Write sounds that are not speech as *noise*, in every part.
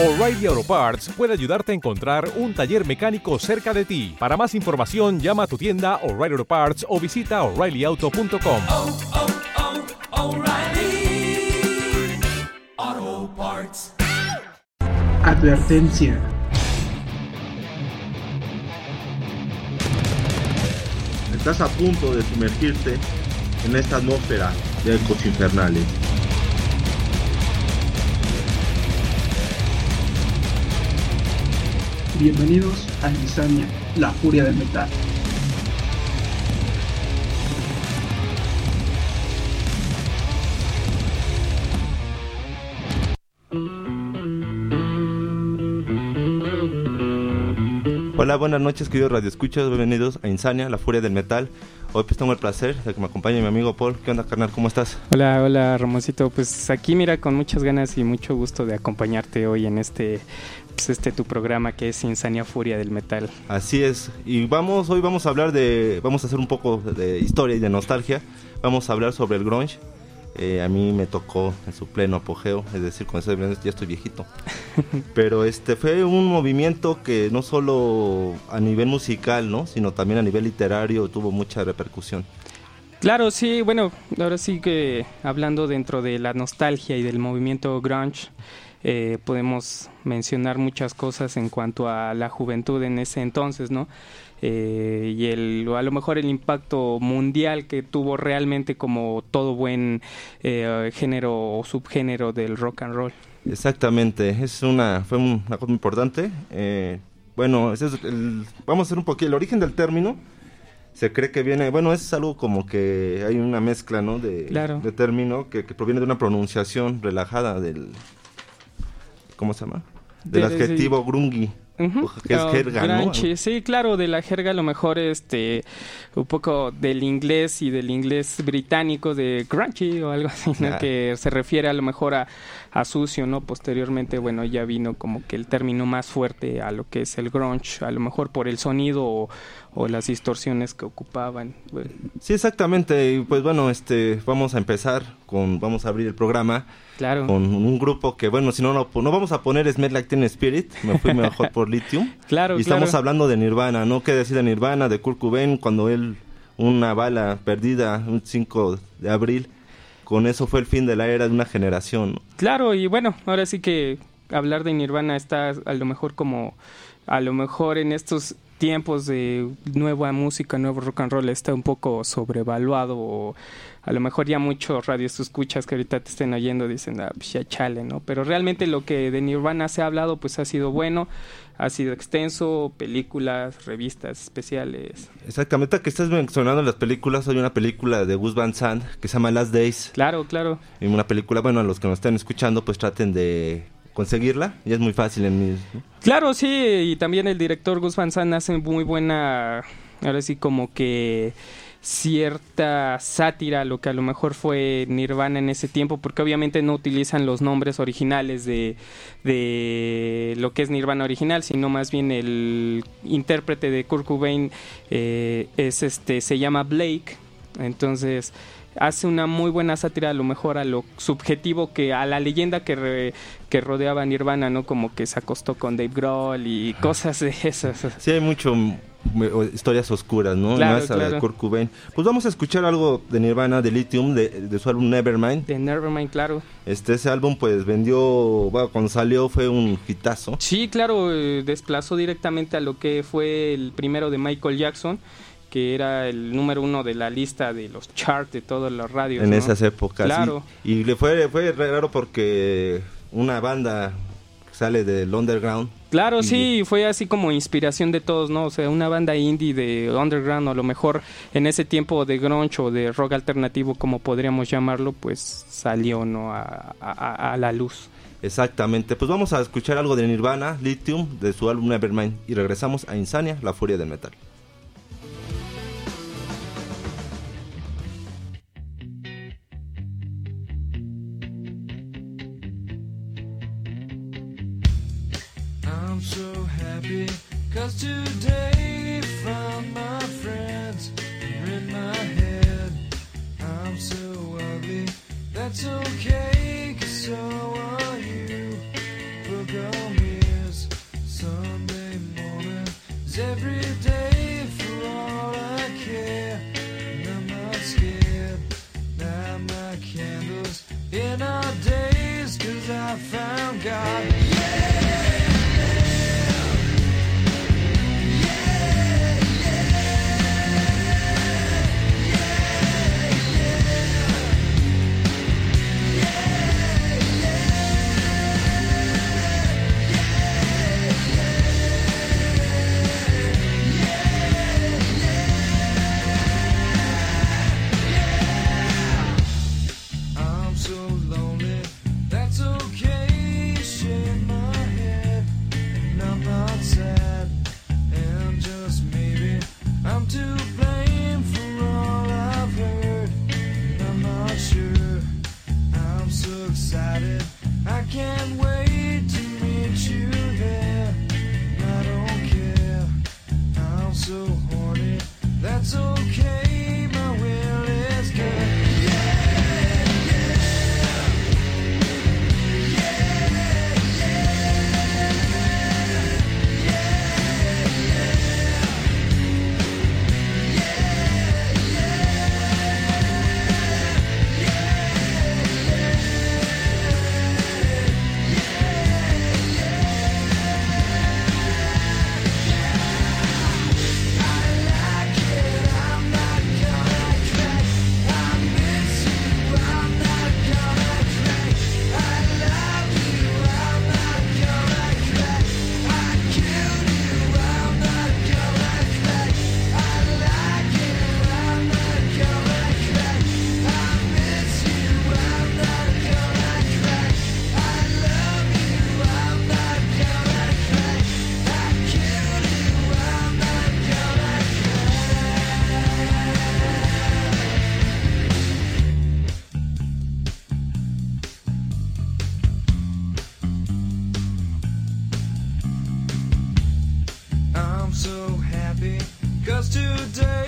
O'Reilly Auto Parts puede ayudarte a encontrar un taller mecánico cerca de ti. Para más información, llama a tu tienda O'Reilly Auto Parts o visita oreillyauto.com. oh, oh, Parts. Advertencia. Estás a punto de sumergirte en esta atmósfera de ecos infernales. Bienvenidos a Insania, la furia del metal. Hola, buenas noches, queridos radioescuchas. Bienvenidos a Insania, la furia del metal. Hoy pues tengo el placer de que me acompañe mi amigo Paul. ¿Qué onda, carnal? ¿Cómo estás? Hola, hola Ramoncito, pues aquí mira con muchas ganas y mucho gusto de acompañarte hoy en este, pues este tu programa que es Insania Furia del Metal. Así es. Y vamos, hoy vamos a hablar de, vamos a hacer un poco de historia y de nostalgia. Vamos a hablar sobre el grunge. Eh, a mí me tocó en su pleno apogeo, es decir, con ese ya estoy viejito. *laughs* Pero este fue un movimiento que no solo a nivel musical, ¿no? sino también a nivel literario tuvo mucha repercusión. Claro, sí, bueno, ahora sí que hablando dentro de la nostalgia y del movimiento grunge, eh, podemos mencionar muchas cosas en cuanto a la juventud en ese entonces, ¿no? Eh, y el, a lo mejor el impacto mundial que tuvo realmente como todo buen eh, género o subgénero del rock and roll. Exactamente, es una, fue una cosa muy importante. Eh, bueno, es el- vamos a hacer un poquito el origen del término. Se cree que viene, bueno, es algo como que hay una mezcla, ¿no? De, Claro. de término que, que proviene de una pronunciación relajada del, ¿cómo se llama? Del De- de- adjetivo grungy, que es Oh, jerga, ¿no? grunge, Sí, claro, de la jerga a lo mejor este un poco del inglés y del inglés británico de grungy o algo así, ¿no? Que se refiere a lo mejor a, a sucio, ¿no? Posteriormente, bueno, ya vino como que el término más fuerte a lo que es el grunge, a lo mejor por el sonido o, o las distorsiones que ocupaban. Bueno, Sí, exactamente. Y pues bueno, este, vamos a empezar con, vamos a abrir el programa Claro. con un grupo que, bueno, si no, no, no vamos a poner Like Teen Spirit, me fui mejor por Lithium. *laughs* Claro, Y estamos claro. hablando de Nirvana, ¿no? ¿Qué decir de Nirvana, de Kurt Cobain, cuando él, una bala perdida, un 5 de abril, con eso fue el fin de la era de una generación, ¿no? Claro, y bueno, ahora sí que hablar de Nirvana está a lo mejor como, a lo mejor en estos tiempos de nueva música, nuevo rock and roll está un poco sobrevaluado o a lo mejor ya muchos radios escuchas que ahorita te estén oyendo dicen, ah, pues ya chale, ¿no? Pero realmente lo que de Nirvana se ha hablado pues ha sido bueno, ha sido extenso, películas, revistas especiales. Exactamente, que estás mencionando las películas, hay una película de Gus Van Sant que se llama Last Days. Claro, claro. Y una película, bueno, a los que nos estén escuchando, pues traten de conseguirla. Y es muy fácil en mis... ¿no? Claro, sí, y también el director Gus Van Sant hace muy buena, ahora sí como que cierta sátira a lo que a lo mejor fue Nirvana en ese tiempo, porque obviamente no utilizan los nombres originales de, de lo que es Nirvana original, sino más bien el intérprete de Kurt Cobain eh, es este, se llama Blake, entonces hace una muy buena sátira a lo mejor a lo subjetivo que a la leyenda que, que rodeaba a Nirvana, ¿no? Como que se acostó con Dave Grohl y cosas de esas. Sí, hay mucho mm, o- historias oscuras, ¿no? Claro, Más claro. Kurt Cobain. Pues vamos a escuchar algo de Nirvana, de Lithium, de, de su álbum Nevermind. De Nevermind, claro. Este, ese álbum pues vendió, bueno, cuando salió fue un hitazo. Sí, claro, eh, desplazó directamente a lo que fue el primero de Michael Jackson, que era el número uno de la lista de los charts de todas las radios. en ¿no? esas épocas. Claro. Y, y le fue, fue raro porque una banda que sale del underground. Claro, sí, fue así como inspiración de todos, ¿no? O sea, una banda indie de underground o a lo mejor en ese tiempo de grunge o de rock alternativo, como podríamos llamarlo, pues salió, ¿no? A, a- a la luz. Exactamente. Pues vamos a escuchar algo de Nirvana, Lithium, de su álbum Nevermind. Y regresamos a Insania, la furia del metal. just today.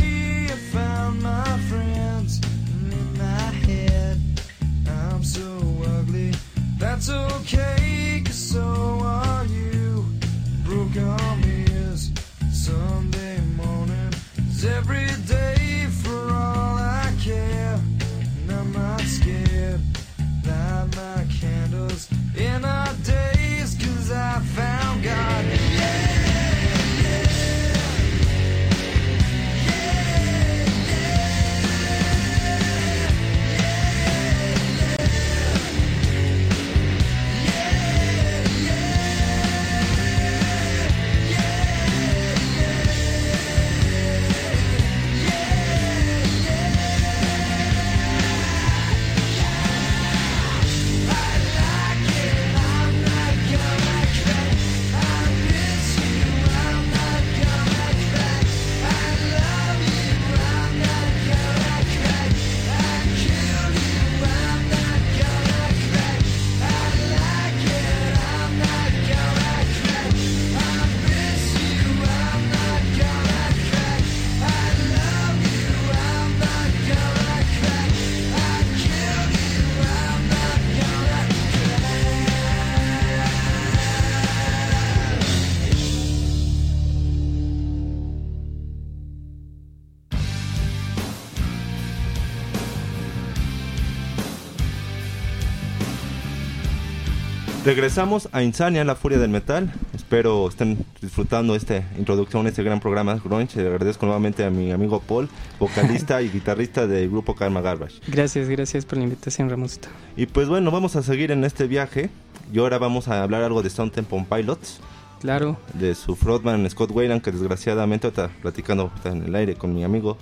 Regresamos a Insania, la furia del metal. Espero estén disfrutando esta introducción este gran programa Grunge. Le agradezco nuevamente a mi amigo Paul, vocalista y guitarrista del grupo Karma Garbage. Gracias, gracias por la invitación, Ramoncito. Y pues bueno, vamos a seguir en este viaje. Y ahora vamos a hablar algo de Stone Temple Pilots, Claro, de su frontman Scott Wayland, que desgraciadamente está platicando ahorita en el aire con mi amigo,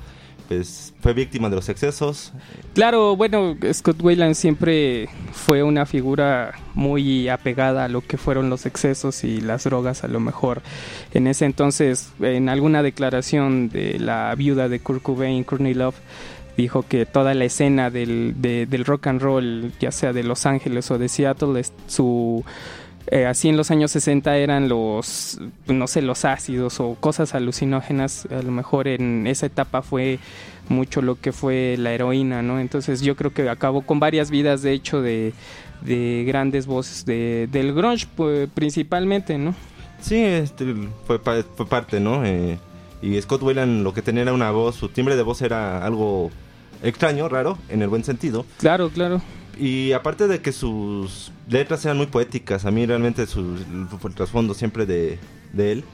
pues fue víctima de los excesos. Claro, bueno, Scott Wayland siempre fue una figura muy apegada a lo que fueron los excesos y las drogas, a lo mejor. En ese entonces, en alguna declaración de la viuda de Kurt Cobain, Courtney Love, dijo que toda la escena del, de- del rock and roll, ya sea de Los Ángeles o de Seattle, es su eh, así en los años 60 eran los, no sé, los ácidos o cosas alucinógenas. A lo mejor en esa etapa fue mucho lo que fue la heroína, ¿no? Entonces yo creo que acabó con varias vidas, de hecho, de, de grandes voces de, del grunge, principalmente, ¿no? Sí, este, fue, fue parte, ¿no? Eh, y Scott Wayland lo que tenía era una voz, su timbre de voz era algo extraño, raro, en el buen sentido. Claro, claro. Y aparte de que sus letras eran muy poéticas, a mí realmente su, el, trasfondo siempre de, de él,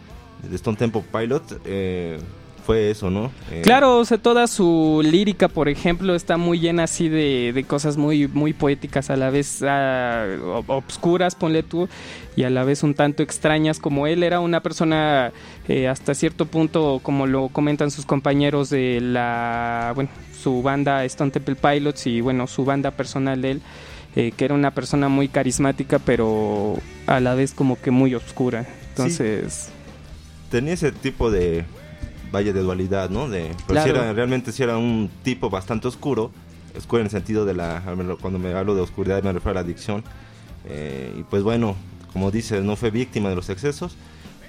de Stone Temple Pilot, eh, fue eso, ¿no? Eh, Claro, o sea, toda su lírica, por ejemplo, está muy llena así de, de cosas muy, muy poéticas, a la vez ah, ob- obscuras, ponle tú, y a la vez un tanto extrañas, como él era una persona eh, hasta cierto punto, como lo comentan sus compañeros de la, bueno, su banda Stone Temple Pilots y bueno, su banda personal de él, eh, que era una persona muy carismática, pero a la vez como que muy oscura. Entonces, tenía ese tipo de valle de dualidad, ¿no? De, pero Claro. era, realmente sí era un tipo bastante oscuro, oscuro en el sentido de la, cuando me hablo de oscuridad me refiero a la adicción. Eh, y pues bueno, como dices, no fue víctima de los excesos,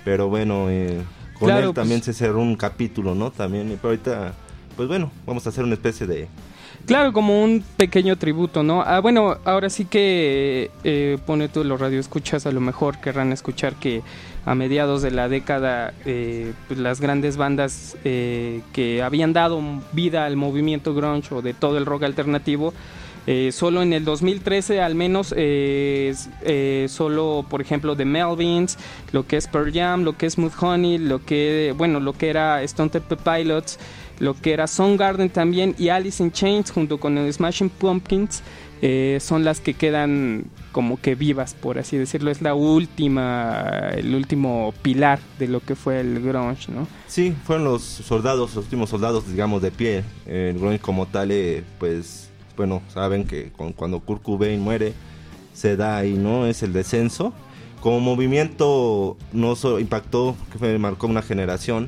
pero bueno, eh, con Claro, él también pues- se cerró un capítulo, ¿no? También, pero ahorita, pues bueno, vamos a hacer una especie de... Claro, como un pequeño tributo, ¿no? Ah, bueno, ahora sí que eh, pone tú los radioescuchas, a lo mejor querrán escuchar que a mediados de la década eh, pues, las grandes bandas eh, que habían dado vida al movimiento grunge o de todo el rock alternativo, eh, solo en el 2013 al menos, eh, solo por ejemplo The Melvins, lo que es Pearl Jam, lo que es Mudhoney, lo que, bueno, lo que era Stone Temple Pilots, lo que era Soundgarden también y Alice in Chains junto con el Smashing Pumpkins eh, son las que quedan como que vivas por así decirlo es la última el último pilar de lo que fue el grunge no Sí, fueron los soldados, los últimos soldados, digamos, de pie. El grunge como tal, eh, pues, bueno, saben que con- cuando Kurt Cobain muere, se da ahí, ¿no? Es el descenso. Como movimiento, no solo impactó, que marcó una generación,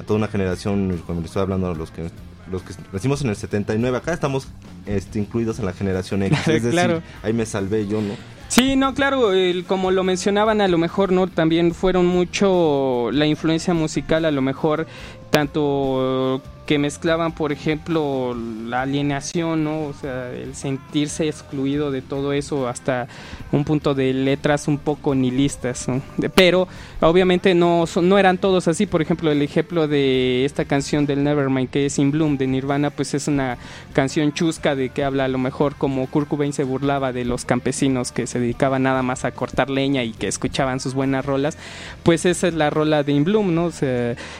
a toda una generación, cuando le estoy hablando a los que los que nacimos en el 79, acá estamos este, incluidos en la generación X, *laughs* es decir, Claro. ahí me salvé yo, ¿no? Sí, no, claro, el- como lo mencionaban, a lo mejor no también fueron mucho la influencia musical, a lo mejor tanto que mezclaban, por ejemplo, la alienación, ¿no? O sea, el sentirse excluido de todo eso hasta un punto de letras un poco nihilistas, Pero obviamente no no eran todos así, por ejemplo, el ejemplo de esta canción del Nevermind que es In Bloom de Nirvana, pues es una canción chusca de que habla a lo mejor como Kurt Cobain se burlaba de los campesinos que se dedicaban nada más a cortar leña y que escuchaban sus buenas rolas, pues esa es la rola de In Bloom, ¿no?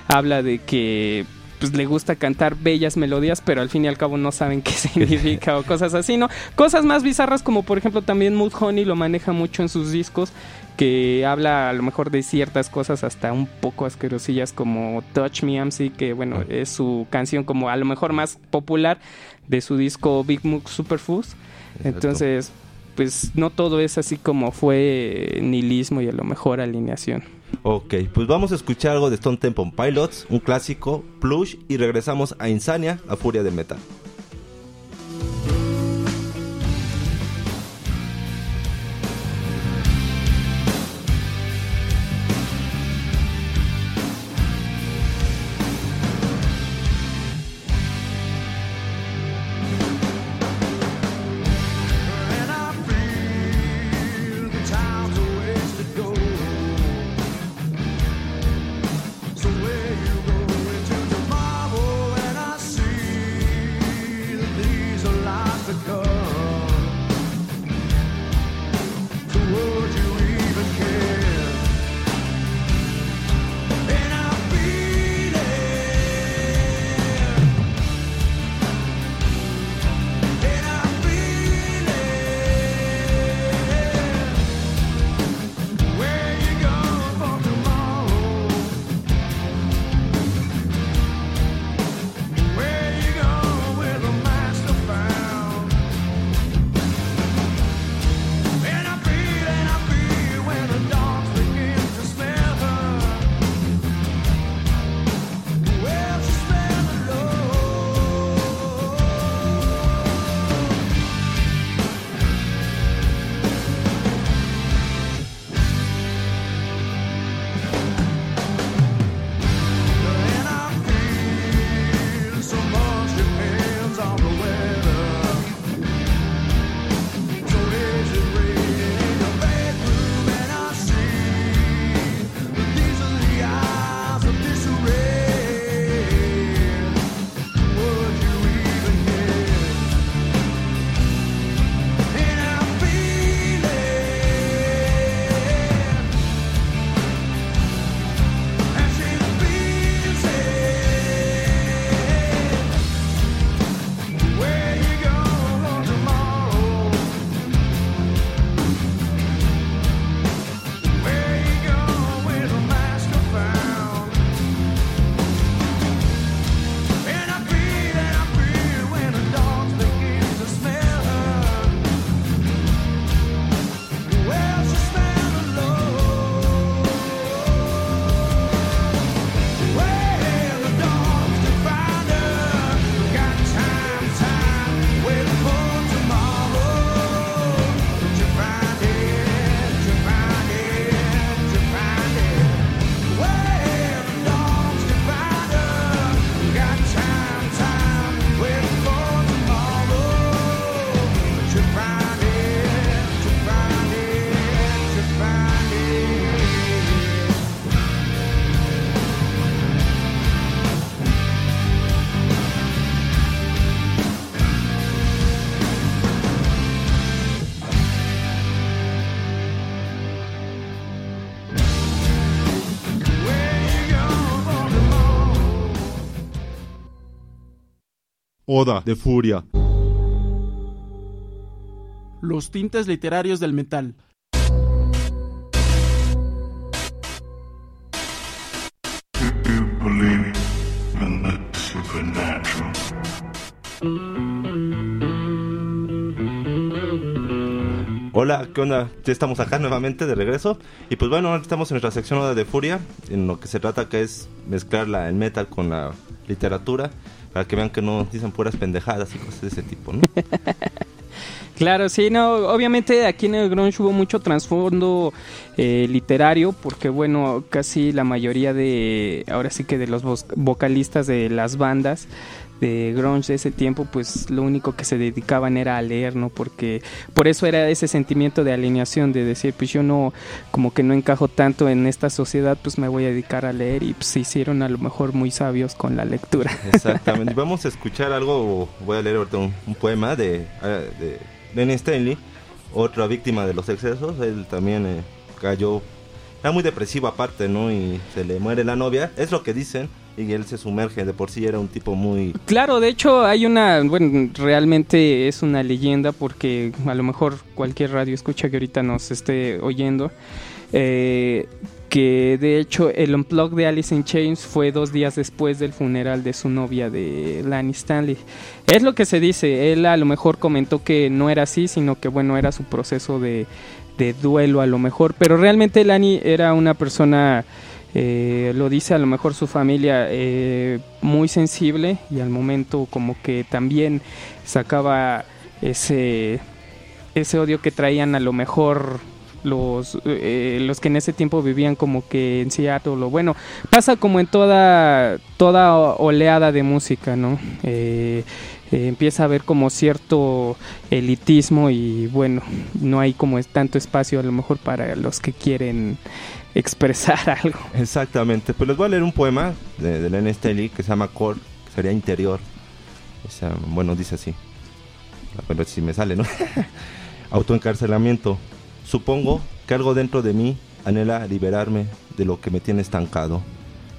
Habla de que pues le gusta cantar bellas melodías, pero al fin y al cabo no saben qué *laughs* significa o cosas así, ¿no? Cosas más bizarras como por ejemplo también Mudhoney lo maneja mucho en sus discos, que habla a lo mejor de ciertas cosas hasta un poco asquerosillas como Touch Me MC, que bueno, es su canción como a lo mejor más popular de su disco Big Mook Superfoods. Entonces, pues no todo es así como fue nihilismo y a lo mejor alineación. Ok, pues vamos a escuchar algo de Stone Temple Pilots, un clásico, Plush, y regresamos a Insania, a Furia del Metal. Oda de Furia. Los tintes literarios del metal. Hola, ¿qué onda? Ya estamos acá nuevamente de regreso. Y pues bueno, ahora estamos en nuestra sección Oda de Furia, en lo que se trata que es mezclar la, el metal con la literatura, para que vean que no dicen puras pendejadas y cosas de ese tipo, ¿no? *laughs* Claro, sí, no, obviamente aquí en el grunge hubo mucho trasfondo eh, literario porque bueno, casi la mayoría de, ahora sí que de los vocalistas de las bandas de grunge de ese tiempo, pues lo único que se dedicaban era a leer, ¿no? Porque por eso era ese sentimiento de alineación, de decir, pues yo no, como que no encajo tanto en esta sociedad, pues me voy a dedicar a leer y pues se hicieron a lo mejor muy sabios con la lectura. *laughs* Exactamente. Vamos a escuchar algo, voy a leer ahorita un, poema de, eh, de Lenny Stanley, otra víctima de los excesos. Él también eh, cayó, era muy depresivo aparte, ¿no? Y se le muere la novia, es lo que dicen, y él se sumerge, de por sí era un tipo muy... Claro, de hecho hay una, bueno, realmente es una leyenda porque a lo mejor cualquier radio escucha que ahorita nos esté oyendo, eh, que de hecho el unplug de Alice in Chains fue dos días después del funeral de su novia de Lani Stanley. Es lo que se dice, él a lo mejor comentó que no era así, sino que bueno, era su proceso de, de duelo a lo mejor, pero realmente Lani era una persona... Eh, lo dice a lo mejor su familia eh, muy sensible y al momento como que también sacaba ese ese odio que traían a lo mejor los eh, los que en ese tiempo vivían como que en Seattle o bueno pasa como en toda toda oleada de música no eh, empieza a haber como cierto elitismo y bueno no hay como tanto espacio a lo mejor para los que quieren expresar *laughs* algo Exactamente, pues les voy a leer un poema de, de Lenny Stanley que se llama Core, que sería interior. O sea, bueno, dice así. Ver si me sale, ¿no? *laughs* Autoencarcelamiento. Supongo que algo dentro de mí anhela liberarme de lo que me tiene estancado.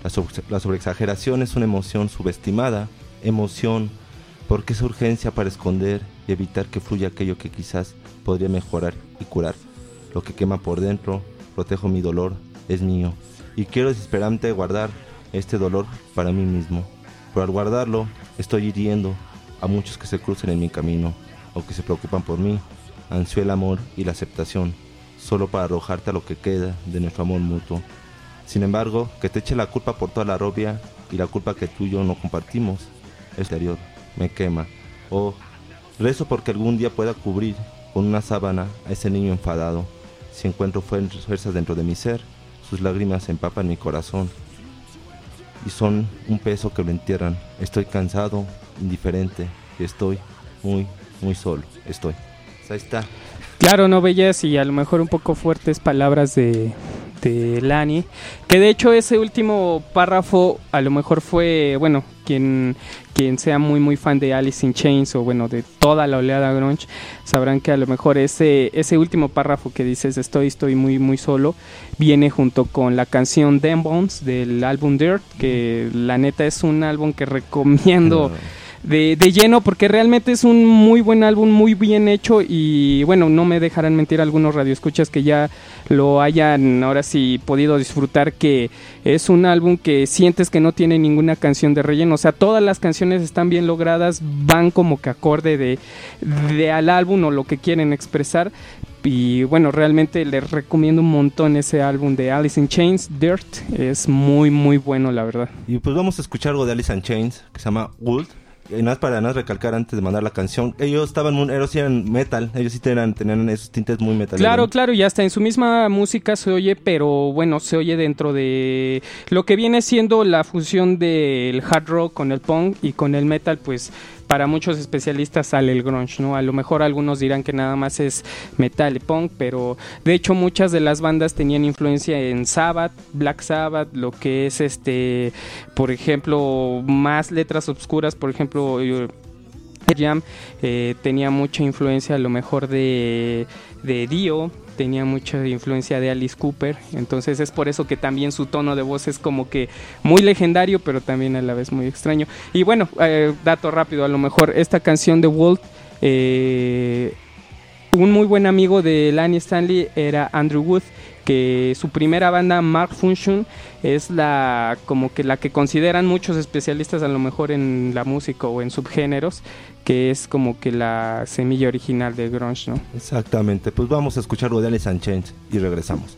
La, sobre- sobreexageración es una emoción subestimada. Emoción, porque es urgencia para esconder y evitar que fluya aquello que quizás podría mejorar y curar. Lo que quema por dentro, protejo mi dolor, es mío. Y quiero desesperante guardar este dolor para mí mismo. Pero al guardarlo, estoy hiriendo a muchos que se crucen en mi camino o que se preocupan por mí. Ansío el amor y la aceptación, solo para arrojarte a lo que queda de nuestro amor mutuo. Sin embargo, que te eche la culpa por toda la robia y la culpa que tú y yo no compartimos, exterior, me quema. Oh, rezo porque algún día pueda cubrir con una sábana a ese niño enfadado. Si encuentro fuerzas dentro de mi ser, sus lágrimas empapan mi corazón y son un peso que lo entierran. Estoy cansado, indiferente estoy muy, muy solo. Estoy. Pues ahí está. Claro, no bellas y a lo mejor un poco fuertes palabras de, de Lani. Que de hecho ese último párrafo a lo mejor fue, bueno, quien, quien sea muy muy fan de Alice in Chains o bueno, de toda la oleada grunge, sabrán que a lo mejor ese, ese último párrafo que dices estoy, estoy muy muy solo, viene junto con la canción Them Bones del álbum Dirt, que la neta es un álbum que recomiendo de, de lleno porque realmente es un muy buen álbum, muy bien hecho y bueno, no me dejarán mentir algunos radioescuchas que ya lo hayan ahora sí podido disfrutar que es un álbum que sientes que no tiene ninguna canción de relleno, o sea, todas las canciones están bien logradas, van como que acorde de, de al álbum o lo que quieren expresar y bueno, realmente les recomiendo un montón ese álbum de Alice in Chains, Dirt, es muy muy bueno la verdad. Y pues vamos a escuchar algo de Alice in Chains que se llama Wood. Y nada más para nada recalcar antes de mandar la canción, ellos estaban, ellos eran metal, ellos sí tenían, tenían esos tintes muy metal. Claro, claro, y hasta en su misma música se oye, pero bueno, se oye dentro de lo que viene siendo la fusión del hard rock con el punk y con el metal, pues para muchos especialistas sale el grunge, ¿no? A lo mejor algunos dirán que nada más es metal y punk, pero de hecho muchas de las bandas tenían influencia en Sabbath, Black Sabbath, lo que es este, por ejemplo, más letras obscuras, por ejemplo, eh, Jam eh, tenía mucha influencia a lo mejor de, de Dio, tenía mucha influencia de Alice Cooper, entonces es por eso que también su tono de voz es como que muy legendario, pero también a la vez muy extraño. Y bueno, eh, dato rápido, a lo mejor esta canción de Walt, eh, un muy buen amigo de Lani Stanley era Andrew Wood, que su primera banda, Mark Function, es la como que la que consideran muchos especialistas a lo mejor en la música o en subgéneros, que es como que la semilla original de grunge, ¿no? Exactamente, pues vamos a escucharlo de Alice in Chains y regresamos.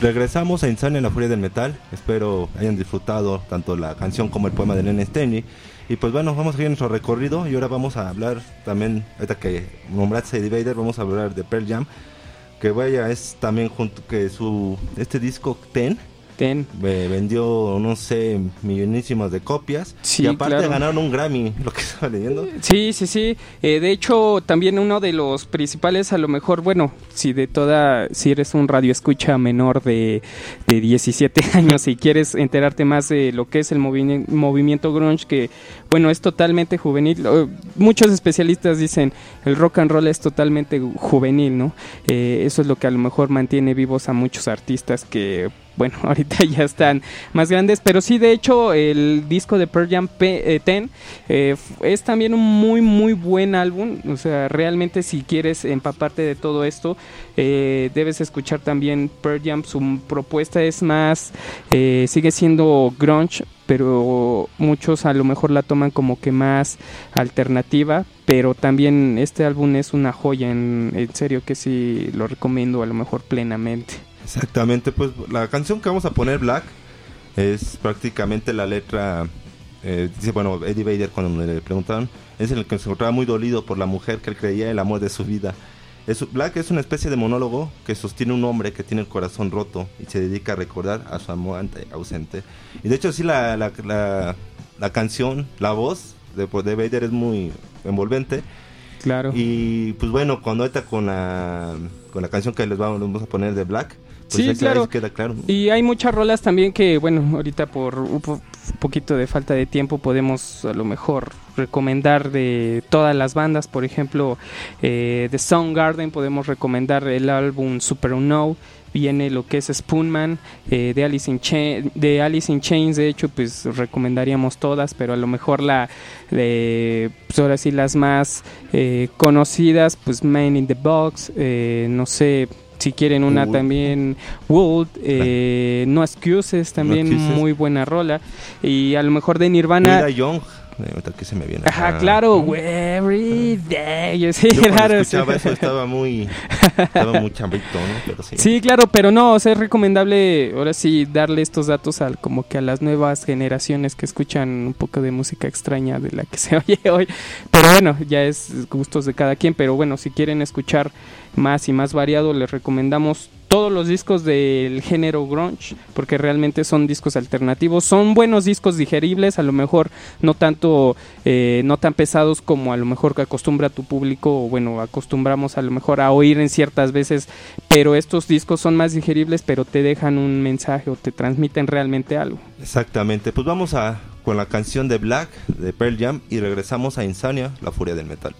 Regresamos a Insania en la Furia del Metal. Espero hayan disfrutado tanto la canción como el poema de Nene Stenny. Y pues bueno, vamos a seguir nuestro recorrido y ahora vamos a hablar también, ahorita que nombraste a Vedder, vamos a hablar de Pearl Jam. Que vaya, es también junto que su, este disco Ten, Ten. Vendió, no sé, millonísimas de copias. Sí, y aparte claro. ganaron un Grammy, *laughs* lo que estaba leyendo. Sí, sí, sí. Eh, de hecho, también uno de los principales, a lo mejor, bueno, si de toda, si eres un radio escucha menor de, de 17 *laughs* años y quieres enterarte más de lo que es el movi- movimiento grunge, que, bueno, es totalmente juvenil. Muchos especialistas dicen el rock and roll es totalmente juvenil, ¿no? Eh, eso es lo que a lo mejor mantiene vivos a muchos artistas que bueno, *laughs* ahorita ya están más grandes, pero sí, de hecho, el disco de Pearl Jam P- eh, 10 eh, f- es también un muy, muy buen álbum. O sea, realmente si quieres empaparte de todo esto, eh, debes escuchar también Pearl Jam. Su propuesta es más, eh, sigue siendo grunge, pero muchos a lo mejor la toman como que más alternativa. Pero también este álbum es una joya, en, en serio que sí lo recomiendo a lo mejor plenamente. Exactamente, pues la canción que vamos a poner, Black, es prácticamente la letra. eh, dice, bueno, Eddie Vader, cuando le preguntaron, es en el que se encontraba muy dolido por la mujer que él creía el amor de su vida. Es, Black es una especie de monólogo que sostiene un hombre que tiene el corazón roto y se dedica a recordar a su amante ausente. Y de hecho, sí, la, la, la, la canción, la voz de, de Vader es muy envolvente. Claro. Y pues bueno, cuando ahorita con la, con la canción que les vamos, vamos a poner de Black, pues Sí, claro. queda claro. Y hay muchas rolas también que, bueno, ahorita por un po- poquito de falta de tiempo podemos a lo mejor recomendar de todas las bandas. Por ejemplo, eh, de Soundgarden podemos recomendar el álbum Super Unknown. Viene lo que es Spoonman, eh, de, Alice in Cha- de Alice in Chains, de hecho, pues recomendaríamos todas, pero a lo mejor la, de, pues ahora sí, las más eh, conocidas, pues Man in the Box, eh, no sé, si quieren una también Wood, eh, No Excuses, también Excuses. muy buena rola. Y a lo mejor de Nirvana. Young, ahorita que se me viene. Ajá, Ah, claro, ¿no? every day. Sí, Yo cuando claro. escuchaba sí. eso estaba muy, estaba muy chambito, ¿no? Pero sí. Sí, claro, pero no, o sea, es recomendable ahora sí darle estos datos al como que a las nuevas generaciones que escuchan un poco de música extraña de la que *laughs* se oye hoy. Pero bueno, ya es gustos de cada quien, pero bueno, si quieren escuchar más y más variado, les recomendamos todos los discos del género grunge, porque realmente son discos alternativos, son buenos discos digeribles, a lo mejor no tanto, eh, no tan pesados como a lo mejor que acostumbra tu público, o bueno, acostumbramos a lo mejor a oír en ciertas veces, pero estos discos son más digeribles, pero te dejan un mensaje o te transmiten realmente algo. Exactamente. Pues vamos a con la canción de Black de Pearl Jam y regresamos a Insania, la furia del metal.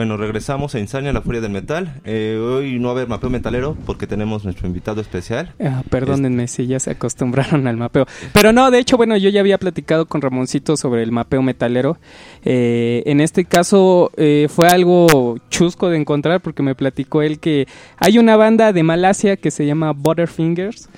Bueno, regresamos a Insania, la furia del metal. Eh, hoy no va a haber mapeo metalero porque tenemos nuestro invitado especial. Ah, perdónenme si ya se acostumbraron al mapeo. Pero no, de hecho, bueno, yo ya había platicado con Ramoncito sobre el mapeo metalero. Eh, en este caso eh, fue algo chusco de encontrar porque me platicó él que hay una banda de Malasia que se llama Butterfingers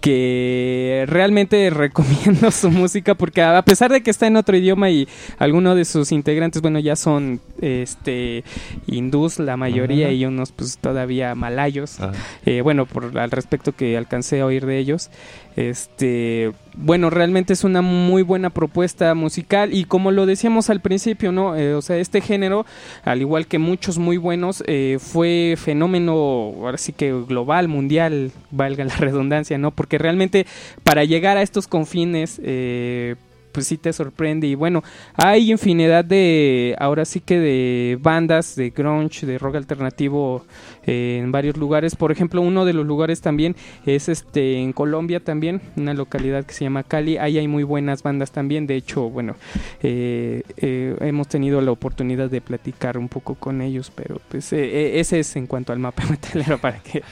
que realmente *laughs* recomiendo su música porque a pesar de que está en otro idioma y algunos de sus integrantes bueno ya son este hindús la mayoría Ajá. y unos pues todavía malayos Ah, eh, bueno, por al respecto que alcancé a oír de ellos. Este, bueno, realmente es una muy buena propuesta musical y como lo decíamos al principio, ¿no? Eh, o sea, este género, al igual que muchos muy buenos, eh, fue fenómeno, ahora que global, mundial, valga la *laughs* redundancia, ¿no? Porque realmente para llegar a estos confines, eh, pues sí te sorprende y bueno, hay infinidad de, ahora sí que de bandas de grunge, de rock alternativo eh, en varios lugares. Por ejemplo, uno de los lugares también es este en Colombia también, una localidad que se llama Cali. Ahí hay muy buenas bandas también. De hecho, bueno, eh, eh, hemos tenido la oportunidad de platicar un poco con ellos, pero pues eh, ese es en cuanto al mapa *laughs* metalero para que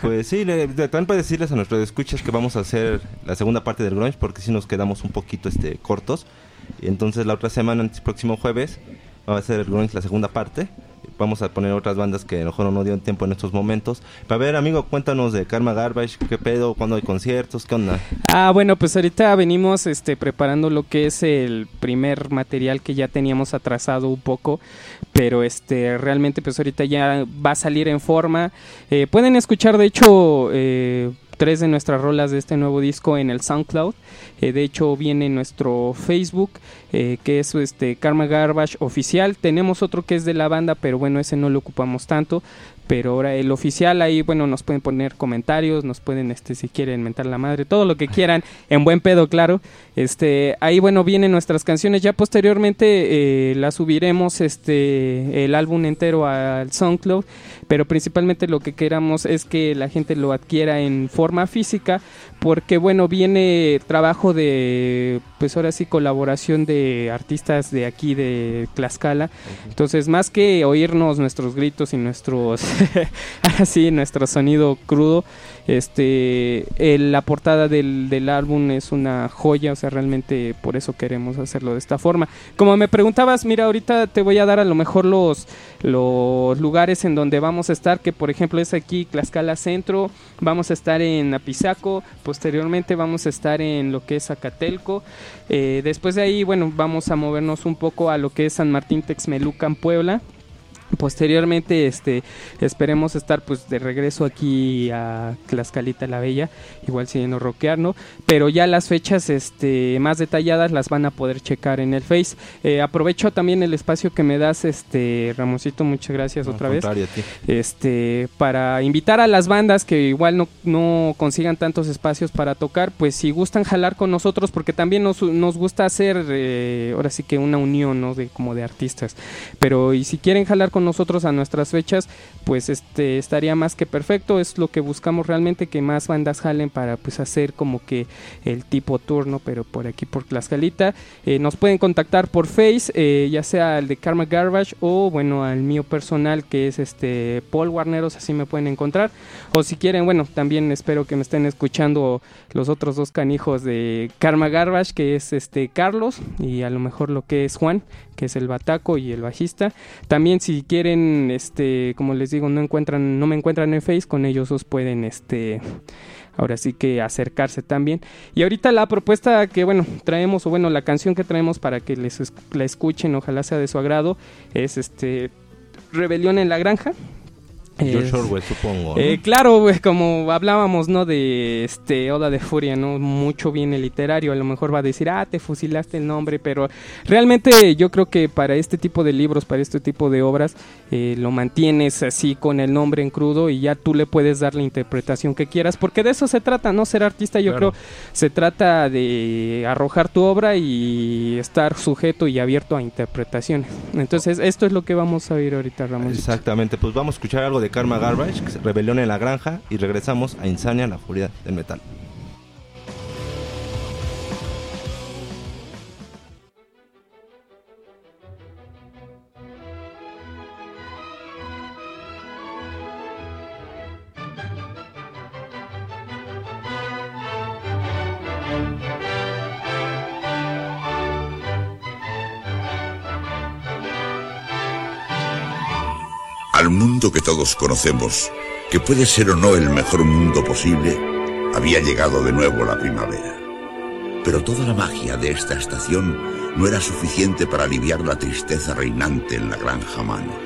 pues sí, le- también para decirles a nuestros escuchas que vamos a hacer la segunda parte del grunge porque si nos quedamos un poquito este cortos. Y entonces la otra semana, el próximo jueves, va a ser la segunda parte. Vamos a poner otras bandas que a lo mejor no dieron tiempo en estos momentos. Para ver, amigo, cuéntanos de Karma Garbage, qué pedo, cuándo hay conciertos, qué onda. Ah, bueno, pues ahorita venimos este, preparando lo que es el primer material que ya teníamos atrasado un poco, pero este realmente pues ahorita ya va a salir en forma. Eh, pueden escuchar de hecho eh, tres de nuestras rolas de este nuevo disco en el SoundCloud. Eh, de hecho viene en nuestro Facebook, eh, que es este Karma Garbage oficial. Tenemos otro que es de la banda, pero bueno, ese no lo ocupamos tanto. Pero ahora el oficial ahí, bueno, nos pueden poner comentarios, nos pueden, este, si quieren mentar la madre, todo lo que quieran, *laughs* en buen pedo, claro. Este, ahí, bueno, vienen nuestras canciones. Ya posteriormente eh, las subiremos, este, el álbum entero al SoundCloud. Pero principalmente lo que queramos es que la gente lo adquiera en forma física, porque bueno, viene trabajo de, pues ahora sí, colaboración de artistas de aquí, de Tlaxcala. Entonces, más que oírnos nuestros gritos y nuestros, *laughs* así, nuestro sonido crudo, este, la portada del, del álbum es una joya, o sea, realmente por eso queremos hacerlo de esta forma. Como me preguntabas, mira, ahorita te voy a dar a lo mejor los, los lugares en donde vamos a estar, que por ejemplo es aquí Tlaxcala Centro, vamos a estar en Apizaco, posteriormente vamos a estar en lo que es Zacatelco, eh, después de ahí, bueno, vamos a movernos un poco a lo que es San Martín Texmelucan, Puebla. Posteriormente, este, esperemos estar pues de regreso aquí a Tlaxcalita la Bella, igual siguiendo rockear, ¿no? Pero ya las fechas este, más detalladas las van a poder checar en el Face. Eh, aprovecho también el espacio que me das, este, Ramosito, muchas gracias otra vez. contrario, a ti. Este, para invitar a las bandas que igual no, no consigan tantos espacios para tocar, pues si gustan jalar con nosotros, porque también nos, nos gusta hacer, eh, ahora sí que una unión, ¿no? De, como de artistas. Pero y si quieren jalar con nosotros a nuestras fechas, pues este estaría más que perfecto. Es lo que buscamos realmente que más bandas jalen para pues hacer como que el tipo turno, pero por aquí por Tlaxcalita. Eh, nos pueden contactar por Face, eh, ya sea el de Karma Garbage o bueno al mío personal que es este Paul Warneros, así me pueden encontrar. O si quieren, bueno, también espero que me estén escuchando los otros dos canijos de Karma Garbage, que es este Carlos y a lo mejor lo que es Juan, que es el bataco y el bajista. También si quieren, este, como les digo, no encuentran, no me encuentran en Face, con ellos os pueden, este, ahora sí que acercarse también. Y ahorita la propuesta que, bueno, traemos, o bueno, la canción que traemos para que les es- la escuchen, ojalá sea de su agrado, es este, Rebelión en la Granja. George Orwell, supongo. ¿no? eh, claro, güey, como hablábamos, ¿no? De este Oda de Furia, ¿no? Mucho viene literario. A lo mejor va a decir, ah, te fusilaste el nombre, pero realmente yo creo que para este tipo de libros, para este tipo de obras, eh, lo mantienes así con el nombre en crudo y ya tú le puedes dar la interpretación que quieras, porque de eso se trata, ¿no? Ser artista, yo Claro. creo, se trata de arrojar tu obra y estar sujeto y abierto a interpretaciones. Entonces, esto es lo que vamos a oír ahorita, Ramón. Exactamente, pues vamos a escuchar algo de Karma Garbage, Rebelión en la Granja, y regresamos a Insania, la furia del metal. Al mundo que todos conocemos, que puede ser o no el mejor mundo posible, había llegado de nuevo la primavera. Pero toda la magia de esta estación no era suficiente para aliviar la tristeza reinante en la granja mano.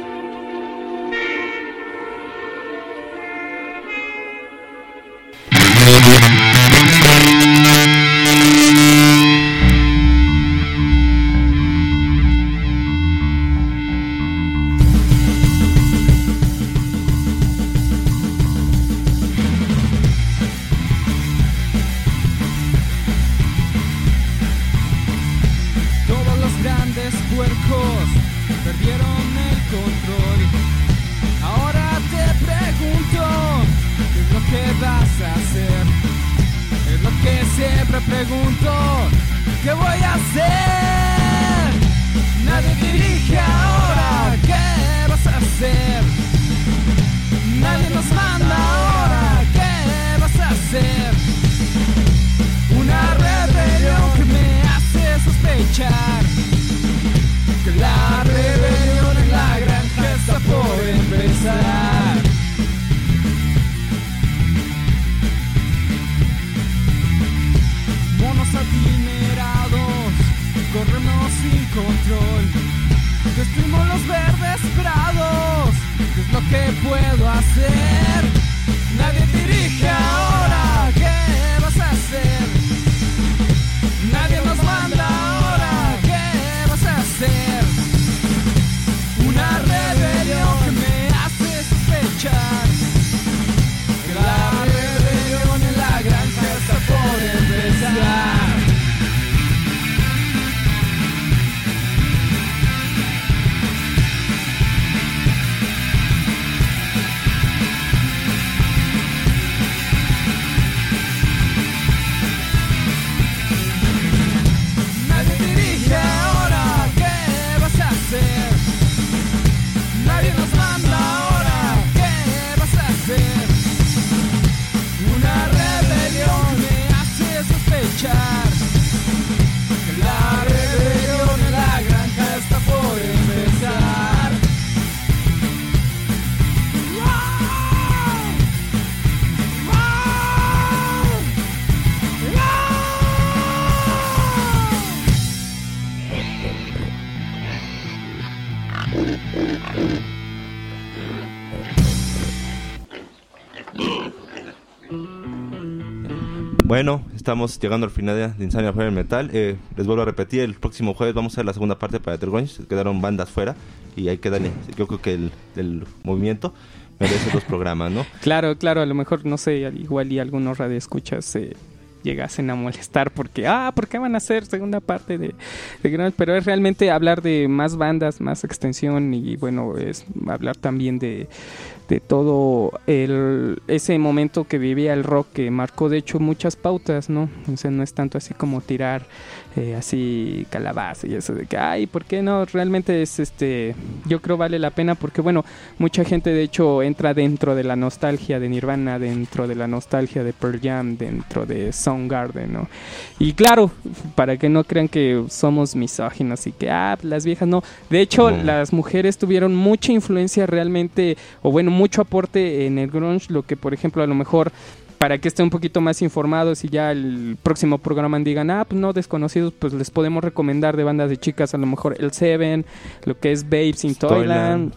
Control. Destruimos los verdes prados, ¿qué es lo que puedo hacer? Nadie dirige estamos llegando al final de- Insania Fuera del Metal. Eh, les vuelvo a repetir, el próximo jueves vamos a hacer la segunda parte para Grunge. Quedaron bandas fuera y hay que darle. Yo creo que el, movimiento merece dos programas, ¿no? *laughs* Claro, claro, a lo mejor, no sé, al- igual y algunos radioescuchas se llegasen a molestar porque, ah, ¿por qué van a hacer segunda parte de, de? Pero es realmente hablar de más bandas, más extensión y bueno, es hablar también de, de todo el, ese momento que vivía el rock que marcó de hecho muchas pautas, ¿no? O sea, no es tanto así como tirar eh, así calabaza y eso de que, ay, ¿por qué no? Realmente es este, yo creo vale la pena porque bueno, mucha gente de hecho entra dentro de la nostalgia de Nirvana, dentro de la nostalgia de Pearl Jam, dentro de Soundgarden, ¿no? Y claro, para que no crean que somos misóginos y que, ah, las viejas no. De hecho, las mujeres tuvieron mucha influencia realmente, o bueno, mucho aporte en el grunge, lo que por ejemplo a lo mejor para que estén un poquito más informados y ya el próximo programa digan, ah, pues no, desconocidos, pues les podemos recomendar de bandas de chicas, a lo mejor el Seven, lo que es Babes in Toyland.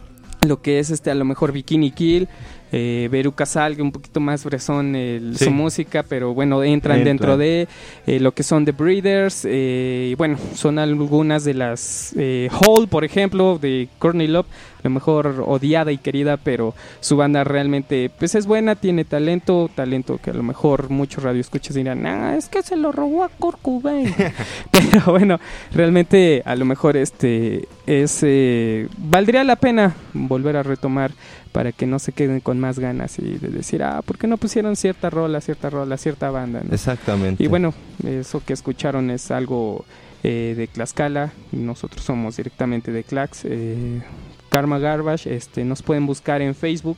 Lo que es este a lo mejor Bikini Kill, eh, Veruca Salgue, un poquito más fresón el- Sí. su música, pero bueno, entran Entra. dentro de eh, lo que son The Breeders, eh, y bueno, son algunas de las eh, Hall, por ejemplo, de Courtney Love, a lo mejor odiada y querida, pero su banda realmente pues es buena, tiene talento, talento que a lo mejor muchos radioescuchas dirán, ah, es que se lo robó a Kurt Cobain". *laughs* pero bueno, realmente a lo mejor este es eh, valdría la pena volver a retomar para que no se queden con más ganas y de decir, ah, ¿por qué no pusieron cierta rola, cierta rola, cierta banda? ¿no? Exactamente. Y bueno, eso que escucharon es algo eh, de Tlaxcala. Nosotros somos directamente de Clax. eh, Karma Garbage. Este, nos pueden buscar en Facebook.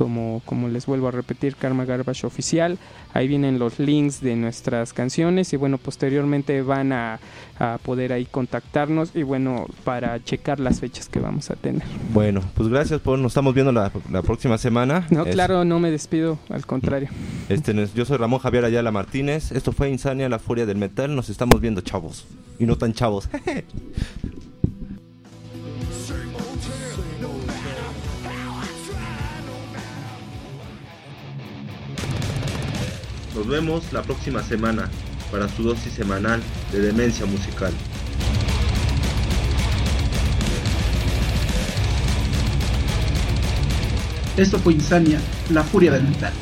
Como, como les vuelvo a repetir, Karma Garbage Oficial. Ahí vienen los links de nuestras canciones. Y bueno, posteriormente van a, a poder ahí contactarnos. Y bueno, para checar las fechas que vamos a tener. Bueno, pues gracias por. Nos estamos viendo la, la próxima semana. No, Es- claro, no me despido. Al contrario. Este, nos- yo soy Ramón Javier Ayala Martínez. Esto fue Insania, la furia del metal. Nos estamos viendo, chavos. Y no tan chavos. *laughs* Nos vemos la próxima semana para su dosis semanal de demencia musical. Esto fue Insania, la furia del metal.